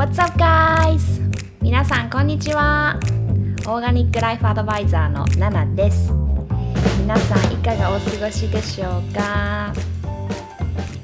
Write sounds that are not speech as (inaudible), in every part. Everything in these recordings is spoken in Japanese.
What's up guys? 皆さんこんにちは。オーガニックライフアドバイザーのナナです。皆さんいかがお過ごしでしょうか？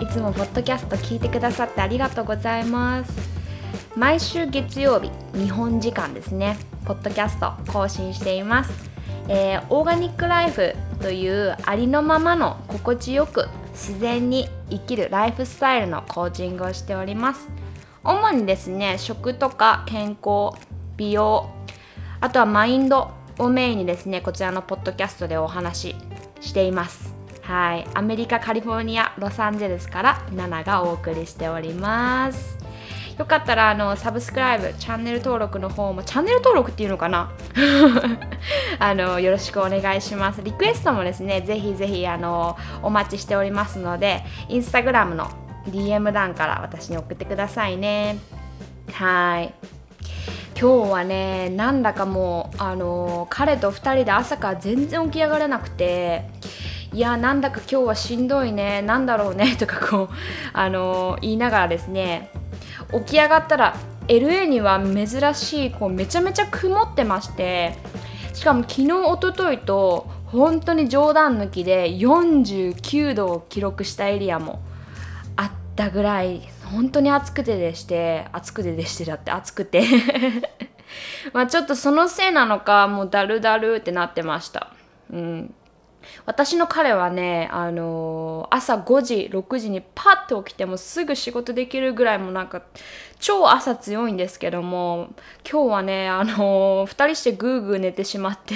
いつもポッドキャスト聞いてくださってありがとうございます。毎週月曜日日本時間ですね。ポッドキャスト更新しています、えー、オーガニックライフというありのままの心地よく自然に生きるライフスタイルのコーチングをしております。主にですね食とか健康美容あとはマインドをメインにですねこちらのポッドキャストでお話ししています。はい。アメリカカリフォルニアロサンゼルスからナナがお送りしております。よかったらあのサブスクライブチャンネル登録の方もチャンネル登録っていうのかな？(laughs) あのよろしくお願いします。リクエストもですねぜひぜひあのお待ちしておりますのでインスタグラムの DM 欄から私に送ってくださいね。はい。今日はねなんだかもうあの彼と2人で朝から全然起き上がれなくていやなんだか今日はしんどいねなんだろうね (laughs) とかこうあの言いながらですね起き上がったら LA には珍しいこうめちゃめちゃ曇ってましてしかも昨日おとといと本当に冗談抜きで49度を記録したエリアもったぐらい本当に暑くてでして暑くてでしてだって暑くて。(laughs) まあちょっとそのせいなのかもうだるだるってなってました。うん。私の彼はね、あのー、朝5時6時にパッと起きてもすぐ仕事できるぐらいもなんか超朝強いんですけども今日はね、あのー、2人してグーグー寝てしまって。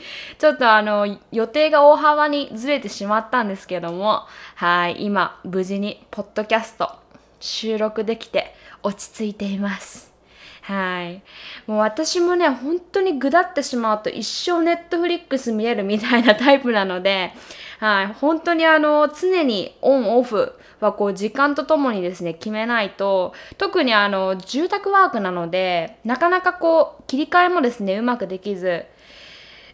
(laughs) ちょっとあの予定が大幅にずれてしまったんですけどもはい今無事にポッドキャスト収録できて落ち着いていますはい。もう私もね、本当にぐだってしまうと一生ネットフリックス見えるみたいなタイプなので、はい。本当にあの、常にオンオフはこう時間とともにですね、決めないと、特にあの、住宅ワークなので、なかなかこう、切り替えもですね、うまくできず、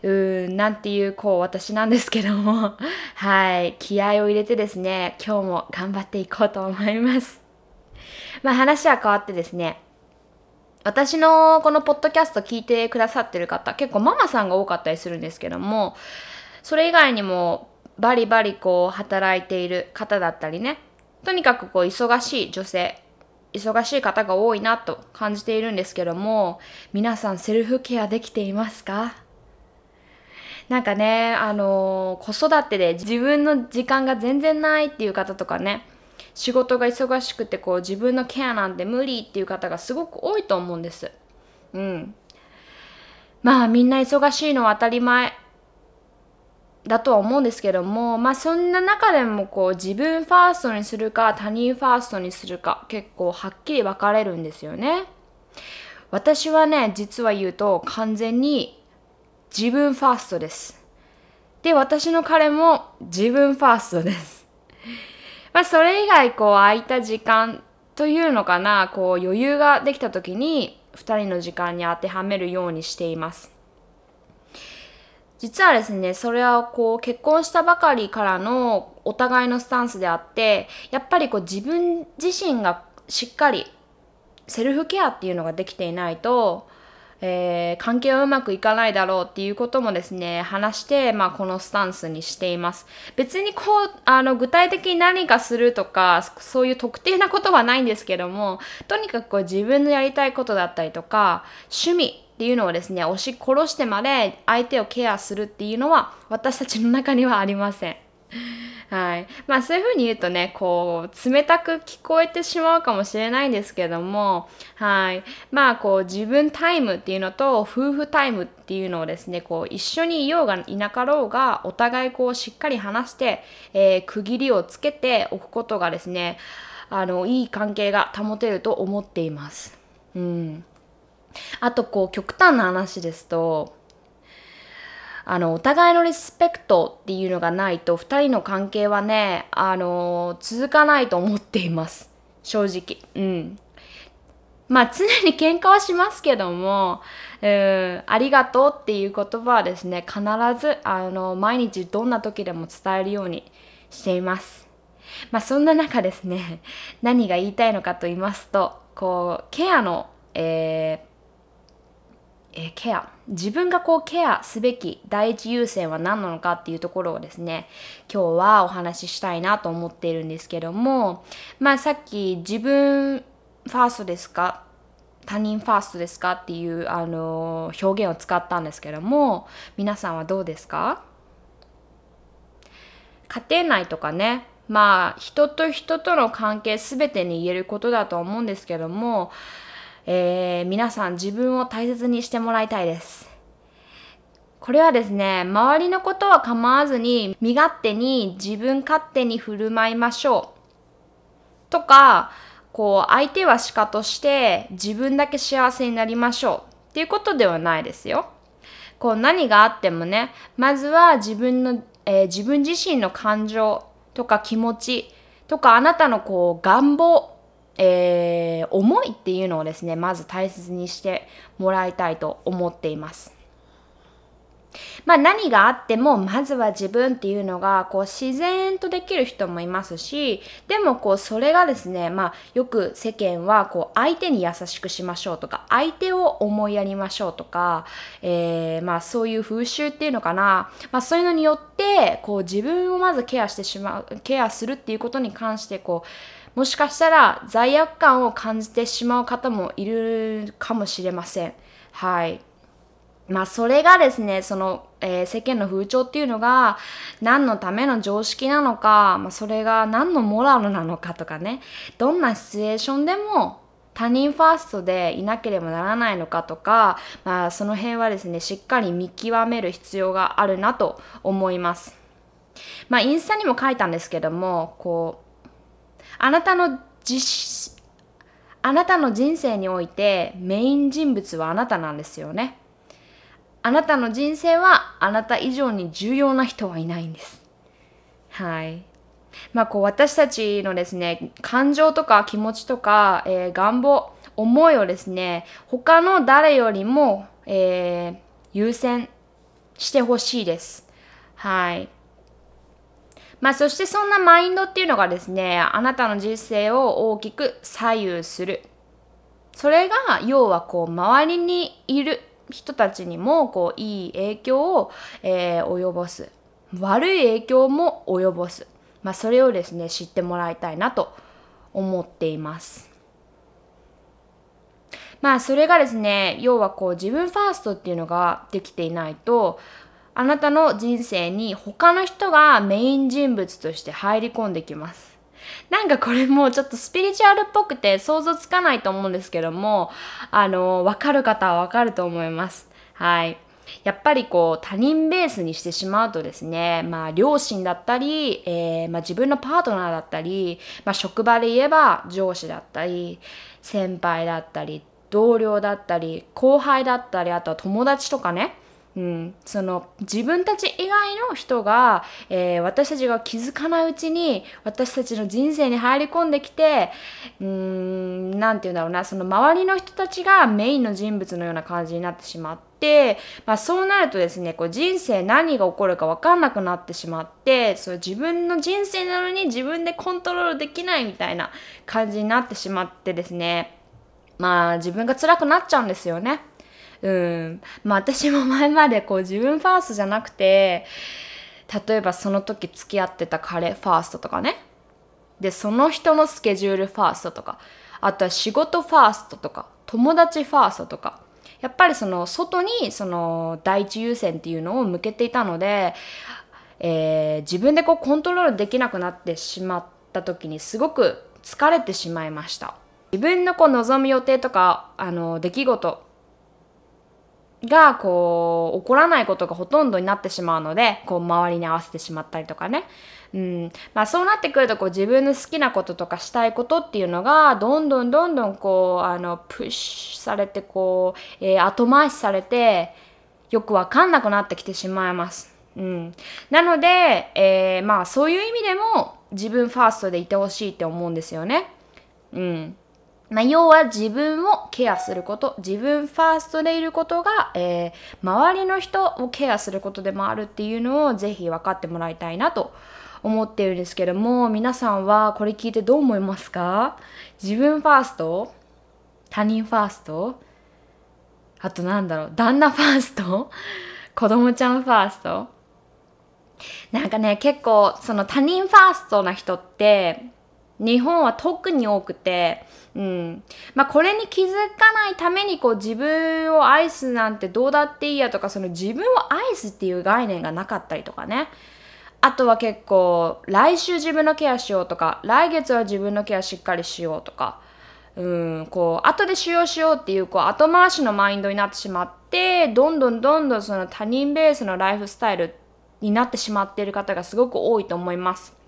うーん、なんていう、こう、私なんですけども、(laughs) はい。気合を入れてですね、今日も頑張っていこうと思います。まあ話は変わってですね、私のこのポッドキャスト聞いてくださってる方結構ママさんが多かったりするんですけどもそれ以外にもバリバリこう働いている方だったりねとにかくこう忙しい女性忙しい方が多いなと感じているんですけども皆さんセルフケアできていますか？なんかねあの子育てで自分の時間が全然ないっていう方とかね仕事が忙しくてこう自分のケアなんて無理っていう方がすごく多いと思うんです。うん。まあみんな忙しいのは当たり前だとは思うんですけどもまあそんな中でもこう自分ファーストにするか他人ファーストにするか結構はっきり分かれるんですよね。私はね実は言うと完全に自分ファーストです。で私の彼も自分ファーストです。(laughs) まあ、それ以外こう空いた時間というのかなこう余裕ができた時に2人の時間に当てはめるようにしています。実はですねそれはこう結婚したばかりからのお互いのスタンスであってやっぱりこう自分自身がしっかりセルフケアっていうのができていないとえー、関係はうまくいかないだろうっていうこともですね、話して、まあ、このスタンスにしています。別にこう、あの、具体的に何かするとか、そういう特定なことはないんですけども、とにかくこう自分のやりたいことだったりとか、趣味っていうのをですね、押し殺してまで相手をケアするっていうのは、私たちの中にはありません。(laughs) はい。まあそういうふうに言うとね、こう、冷たく聞こえてしまうかもしれないんですけども、はい。まあこう、自分タイムっていうのと、夫婦タイムっていうのをですね、こう、一緒にいようがいなかろうが、お互いこう、しっかり話して、えー、区切りをつけておくことがですね、あの、いい関係が保てると思っています。うん。あとこう、極端な話ですと、あの、お互いのリスペクトっていうのがないと、二人の関係はね、あの、続かないと思っています。正直。うん。まあ、常に喧嘩はしますけども、うん、ありがとうっていう言葉はですね、必ず、あの、毎日どんな時でも伝えるようにしています。まあ、そんな中ですね、何が言いたいのかと言いますと、こうケアの、えーえー、ケア。自分がこうケアすべき第一優先は何なのかっていうところをですね今日はお話ししたいなと思っているんですけどもまあさっき自分ファーストですか？他人ファーストですかっていうあの表現を使ったんですけども皆さんはどうですか？家庭内とかねまあ人と人との関係全てに言えることだと思うんですけども、えー、皆さん自分を大切にしてもらいたいです。これはですね、周りのことは構わずに身勝手に自分勝手に振る舞いましょう。とか、こう相手は鹿として自分だけ幸せになりましょうっていうことではないですよ。こう何があってもね、まずは自分の、えー、自分自身の感情とか気持ちとかあなたのこう願望、えー、思いっていうのをですねまず大切にしてもらいたいと思っています。まあ何があってもまずは自分っていうのがこう自然とできる人もいますしでもこうそれがですねまあよく世間はこう相手に優しくしましょうとか相手を思いやりましょうとか、えー、まあそういう風習っていうのかな、まあ、そういうのによってこう自分をまずケアしてしまうケアするっていうことに関してこうもしかしたら罪悪感を感じてしまう方もいるかもしれません。はい。まあそれがですね、その、えー、世間の風潮っていうのが何のための常識なのか、まあ、それが何のモラルなのかとかね、どんなシチュエーションでも他人ファーストでいなければならないのかとか、まあその辺はですね、しっかり見極める必要があるなと思います。まあインスタにも書いたんですけども、こう、あなたの実あなたの人生においてメイン人物はあなたなんですよね。あなたの人生はあなた以上に重要な人はいないんです。はい。まあこう私たちのですね、感情とか気持ちとか、えー、願望、思いをですね、他の誰よりも、えー、優先してほしいです。はい。まあそしてそんなマインドっていうのがですね、あなたの人生を大きく左右する。それが要はこう周りにいる人たちにもこういい影響を、えー、及ぼす。悪い影響も及ぼす、まあ、それをですね知ってもらいたいなと思っています。まあそれがですね要はこう自分ファーストっていうのができていないとあなたの人生に他の人がメイン人物として入り込んできますなんかこれもちょっとスピリチュアルっぽくて想像つかないと思うんですけども、あの、わかる方はわかると思います。はい。やっぱりこう他人ベースにしてしまうとですね、まあ両親だったり、えー、まあ、自分のパートナーだったり、まあ、職場で言えば上司だったり、先輩だったり、同僚だったり、後輩だったり、あとは友達とかね、うん、その自分たち以外の人が、えー、私たちが気づかないうちに私たちの人生に入り込んできてうん何て言うんだろうなその周りの人たちがメインの人物のような感じになってしまって、まあ、そうなるとですねこう人生何が起こるか分かんなくなってしまってそう自分の人生なのに自分でコントロールできないみたいな感じになってしまってですねまあ自分が辛くなっちゃうんですよね。うん。まあ私も前までこう自分ファーストじゃなくて、例えばその時付き合ってた彼ファーストとかね。で、その人のスケジュールファーストとか、あとは仕事ファーストとか、友達ファーストとか、やっぱりその外にその第一優先っていうのを向けていたので、えー、自分でこうコントロールできなくなってしまった時にすごく疲れてしまいました。自分のこう望む予定とか、あの、出来事がこう起こらないことがほとんどになってしまうのでこう周りに合わせてしまったりとかね、うんまあ、そうなってくるとこう自分の好きなこととかしたいことっていうのがどんどんどんどんこうあのプッシュされてこう、えー、後回しされてよくわかんなくなってきてしまいます。うん、なので、えー、まあそういう意味でも自分ファーストでいてほしいって思うんですよね。うんまあ、要は自分をケアすること、自分ファーストでいることが、えー、周りの人をケアすることでもあるっていうのをぜひ分かってもらいたいなと思っているんですけども、皆さんはこれ聞いてどう思いますか？自分ファースト他人ファースト？あとなんだろう旦那ファースト？子供ちゃんファースト？なんかね結構その他人ファーストな人って日本は特に多くて、うん。まあ、これに気づかないために、こう、自分を愛すなんてどうだっていいやとか、その自分を愛すっていう概念がなかったりとかね。あとは結構、来週自分のケアしようとか、来月は自分のケアしっかりしようとか、うん、こう、後で使用しようっていう、こう、後回しのマインドになってしまって、どんどんどんどんその他人ベースのライフスタイルになってしまっている方がすごく多いと思います。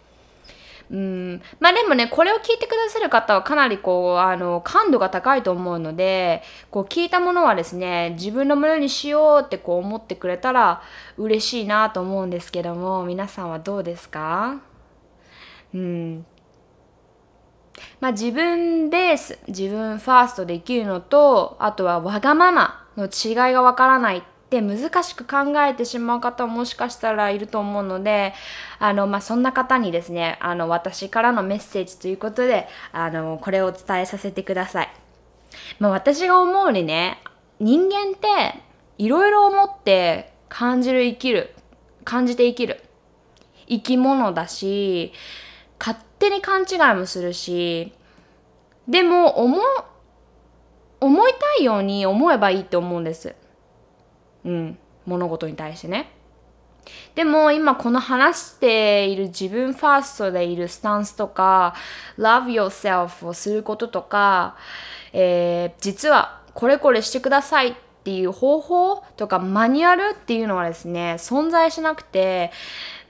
うん、まあでもねこれを聞いてくださる方はかなりこうあの感度が高いと思うのでこう聞いたものはですね自分のものにしようってこう思ってくれたら嬉しいなと思うんですけども皆さんはどうですか？うん。まあ自分ベース自分ファーストできるのとあとはわがままの違いがわからないって難しく考えてしまう方ももしかしたらいると思うので、あの、まあ、そんな方にですね、あの、私からのメッセージということで、あの、これを伝えさせてください。まあ、私が思うにね、人間っていろいろ思って感じる生きる、感じて生きる生き物だし、勝手に勘違いもするし、でも思、思いたいように思えばいいって思うんです。うん、物事に対してね。でも今この話している自分ファーストでいるスタンスとか love yourself をすることとか、えー、実はこれこれしてくださいっていう方法とかマニュアルっていうのはですね存在しなくて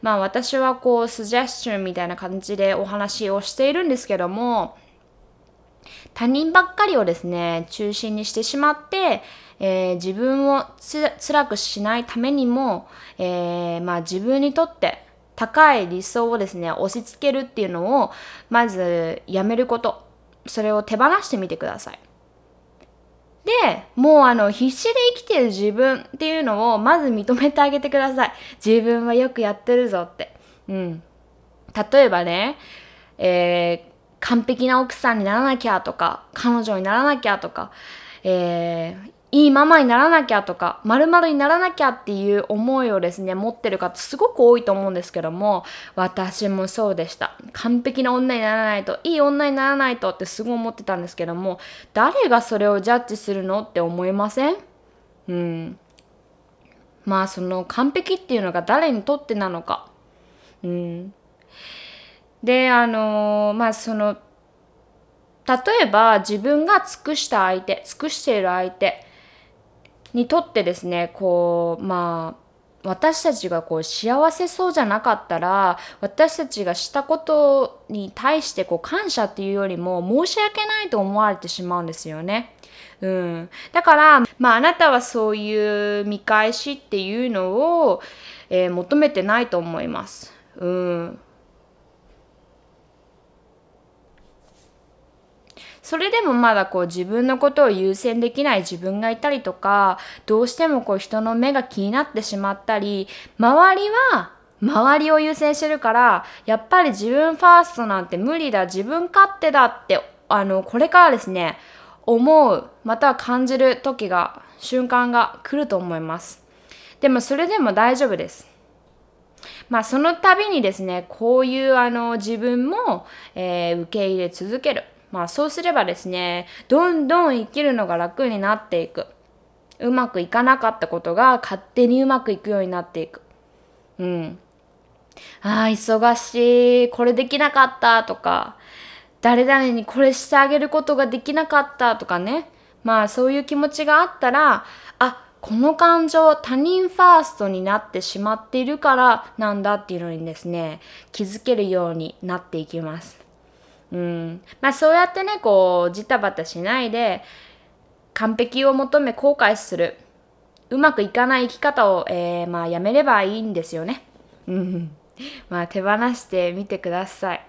まあ私はこうスジェスチョンみたいな感じでお話をしているんですけども他人ばっかりをですね中心にしてしまってえー、自分をつ辛くしないためにも、えー、まあ、自分にとって高い理想をですね押し付けるっていうのをまずやめることそれを手放してみてください。で、もうあの必死で生きてる自分っていうのをまず認めてあげてください。自分はよくやってるぞって。うん。例えばね、え、完璧な奥さんにならなきゃとか、彼女にならなきゃとか、えー、いいママにならなきゃとか、〇〇にならなきゃっていう思いをですね、持ってる方すごく多いと思うんですけども、私もそうでした。完璧な女にならないと、いい女にならないとってすごい思ってたんですけども、誰がそれをジャッジするのって思いません？うん。まあその完璧っていうのが誰にとってなのか。うん。で、あの、まあその、例えば自分が尽くした相手、尽くしている相手、にとってですねこうまあ私たちがこう幸せそうじゃなかったら私たちがしたことに対してこう感謝っていうよりも申し訳ないと思われてしまうんですよね。うん、だから、まあ、あなたはそういう見返しっていうのを、えー、求めてないと思います。うん、それでもまだこう自分のことを優先できない自分がいたりとか、どうしてもこう人の目が気になってしまったり、周りは周りを優先してるから、やっぱり自分ファーストなんて無理だ、自分勝手だって、あの、これからですね、思う、または感じる時が、瞬間が来ると思います。でもそれでも大丈夫です。まあその度にですね、こういうあの自分も、えー、受け入れ続ける。まあそうすればですね、どんどん生きるのが楽になっていく。うまくいかなかったことが勝手にうまくいくようになっていく。うん。ああ、忙しい。これできなかったとか、誰々にこれしてあげることができなかったとかね。まあそういう気持ちがあったら、あ、この感情他人ファーストになってしまっているからなんだっていうのにですね、気づけるようになっていきます。うん、まあそうやってねこうジタバタしないで完璧を求め後悔するうまくいかない生き方を、えー、まあやめればいいんですよね。うん、まあ手放してみてください。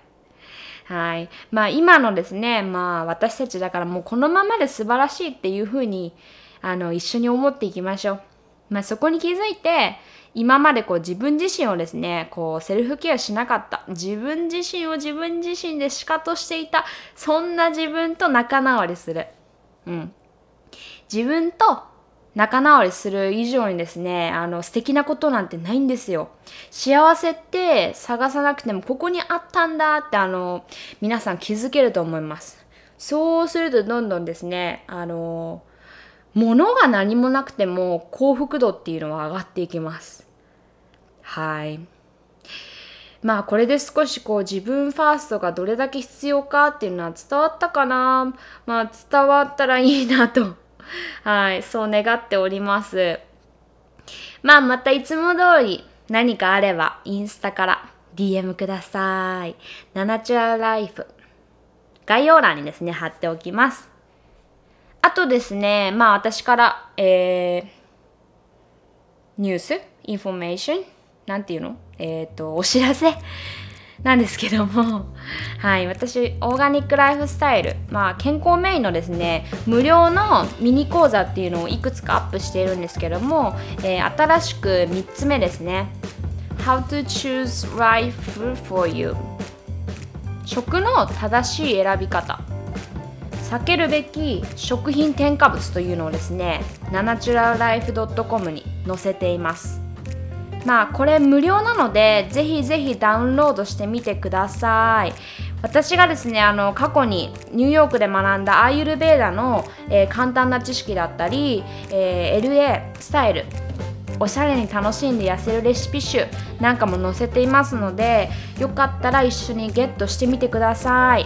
はい。まあ今のですね、まあ私たちだからもうこのままで素晴らしいっていうふうにあの一緒に思っていきましょう。まあそこに気づいて今までこう自分自身をですね、こうセルフケアしなかった。自分自身を自分自身で仕方していた。そんな自分と仲直りする。うん。自分と仲直りする以上にですね、あの、素敵なことなんてないんですよ。幸せって探さなくてもここにあったんだってあの、皆さん気づけると思います。そうするとどんどんですね、あの、物が何もなくても幸福度っていうのは上がっていきます。はい。まあこれで少しこう自分ファーストがどれだけ必要かっていうのは伝わったかなまあ伝わったらいいなと (laughs) はい、そう願っております。まあまたいつも通り何かあればインスタから DM ください。ナナチュラライフ概要欄にですね貼っておきます。あとですね、まあ私から、えー、ニュースインフォメーションなんていうの？えっ、ー、と、お知らせ？なんですけども、(laughs) はい、私、オーガニックライフスタイル、まあ、健康メインのですね、無料のミニ講座っていうのをいくつかアップしているんですけども、えー、新しく3つ目ですね。How to choose life for you 食の正しい選び方。避けるべき食品添加物というのをですねナナチュラルライフ .com に載せています。まあこれ無料なのでぜひぜひダウンロードしてみてください。私がですねあの過去にニューヨークで学んだアーユルベーダの、えー、簡単な知識だったり、えー、LA スタイルおしゃれに楽しんで痩せるレシピ集なんかも載せていますのでよかったら一緒にゲットしてみてください。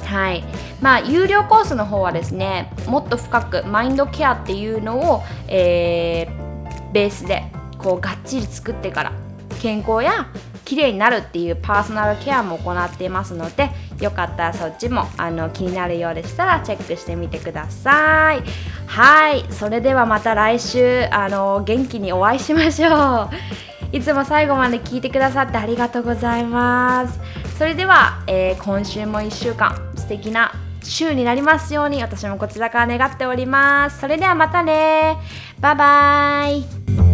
はい。まあ有料コースの方はですねもっと深くマインドケアっていうのを、えー、ベースでこうがっちり作ってから健康や綺麗になるっていうパーソナルケアも行っていますのでよかったらそっちもあの気になるようでしたらチェックしてみてください。はい。それではまた来週あの元気にお会いしましょう。いつも最後まで聞いてくださってありがとうございます。それでは、えー、今週も1週間素敵な週になりますように私もこちらから願っております。それではまたね。バイバイ。